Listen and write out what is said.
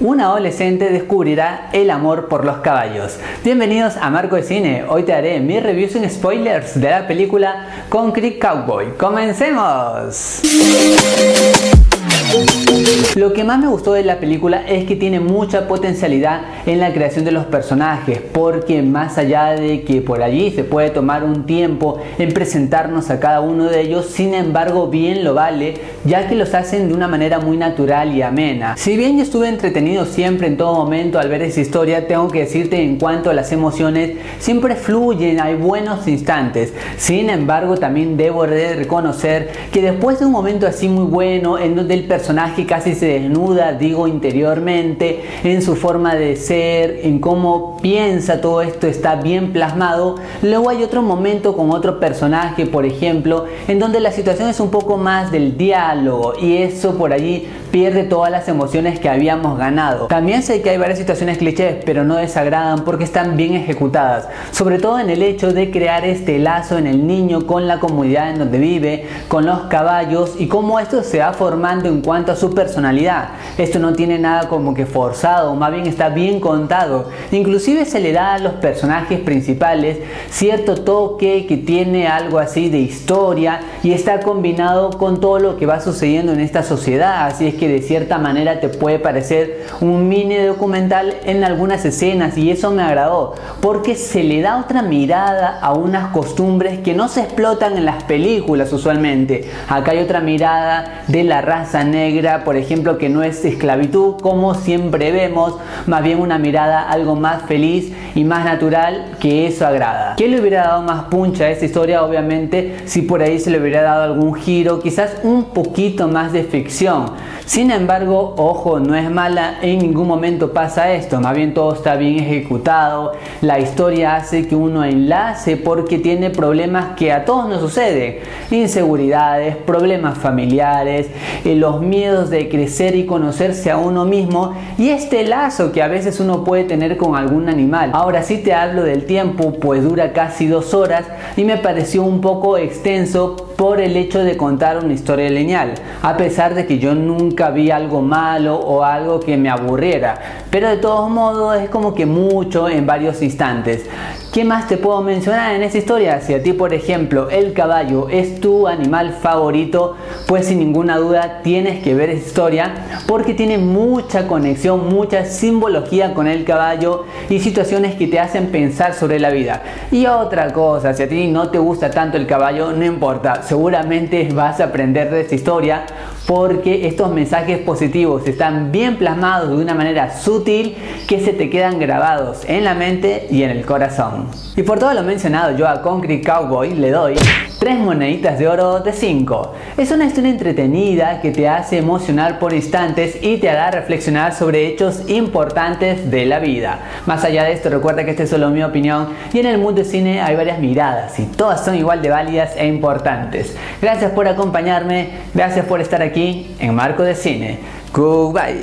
Un adolescente descubrirá el amor por los caballos. Bienvenidos a Marco de Cine. Hoy te haré mi review sin spoilers de la película Concrete Cowboy. ¡Comencemos! Lo que más me gustó de la película es que tiene mucha potencialidad en la creación de los personajes, porque más allá de que por allí se puede tomar un tiempo en presentarnos a cada uno de ellos, sin embargo bien lo vale, ya que los hacen de una manera muy natural y amena. Si bien yo estuve entretenido siempre en todo momento al ver esa historia, tengo que decirte en cuanto a las emociones, siempre fluyen, hay buenos instantes. Sin embargo, también debo de reconocer que después de un momento así muy bueno, en donde el personaje casi se desnuda, digo interiormente, en su forma de ser, en cómo piensa todo esto está bien plasmado. Luego hay otro momento con otro personaje, por ejemplo, en donde la situación es un poco más del diálogo y eso por allí pierde todas las emociones que habíamos ganado. También sé que hay varias situaciones clichés, pero no desagradan porque están bien ejecutadas, sobre todo en el hecho de crear este lazo en el niño con la comunidad en donde vive, con los caballos y cómo esto se va formando en cuanto a su personalidad. Esto no tiene nada como que forzado, más bien está bien contado. Inclusive se le da a los personajes principales cierto toque que tiene algo así de historia y está combinado con todo lo que va sucediendo en esta sociedad, así es que de cierta manera te puede parecer un mini documental en algunas escenas y eso me agradó porque se le da otra mirada a unas costumbres que no se explotan en las películas usualmente. Acá hay otra mirada de la raza negra, por ejemplo, que no es esclavitud como siempre vemos, más bien una mirada algo más feliz y más natural que eso agrada. ¿Qué le hubiera dado más puncha a esta historia? Obviamente si por ahí se le hubiera dado algún giro, quizás un poquito más de ficción. Sin embargo, ojo, no es mala, en ningún momento pasa esto, más bien todo está bien ejecutado, la historia hace que uno enlace porque tiene problemas que a todos nos suceden, inseguridades, problemas familiares, eh, los miedos de crecer y conocerse a uno mismo y este lazo que a veces uno puede tener con algún animal. Ahora sí te hablo del tiempo, pues dura casi dos horas y me pareció un poco extenso por el hecho de contar una historia lineal, a pesar de que yo nunca vi algo malo o algo que me aburriera, pero de todos modos es como que mucho en varios instantes. ¿Qué más te puedo mencionar en esta historia? Si a ti, por ejemplo, el caballo es tu animal favorito, pues sin ninguna duda tienes que ver esta historia porque tiene mucha conexión, mucha simbología con el caballo y situaciones que te hacen pensar sobre la vida. Y otra cosa, si a ti no te gusta tanto el caballo, no importa, seguramente vas a aprender de esta historia porque estos mensajes positivos están bien plasmados de una manera sutil que se te quedan grabados en la mente y en el corazón. Y por todo lo mencionado yo a Concrete Cowboy le doy 3 moneditas de oro de 5. Es una historia entretenida que te hace emocionar por instantes y te hará reflexionar sobre hechos importantes de la vida. Más allá de esto recuerda que esta es solo mi opinión y en el mundo del cine hay varias miradas y todas son igual de válidas e importantes. Gracias por acompañarme, gracias por estar aquí en Marco de Cine. Goodbye.